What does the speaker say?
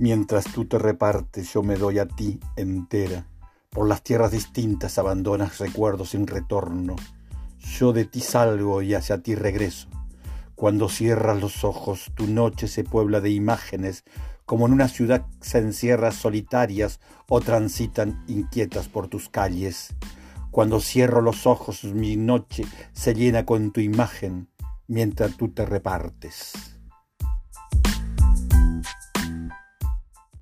Mientras tú te repartes, yo me doy a ti entera. Por las tierras distintas abandonas recuerdos sin retorno. Yo de ti salgo y hacia ti regreso. Cuando cierras los ojos, tu noche se puebla de imágenes, como en una ciudad se encierra solitarias o transitan inquietas por tus calles. Cuando cierro los ojos, mi noche se llena con tu imagen mientras tú te repartes.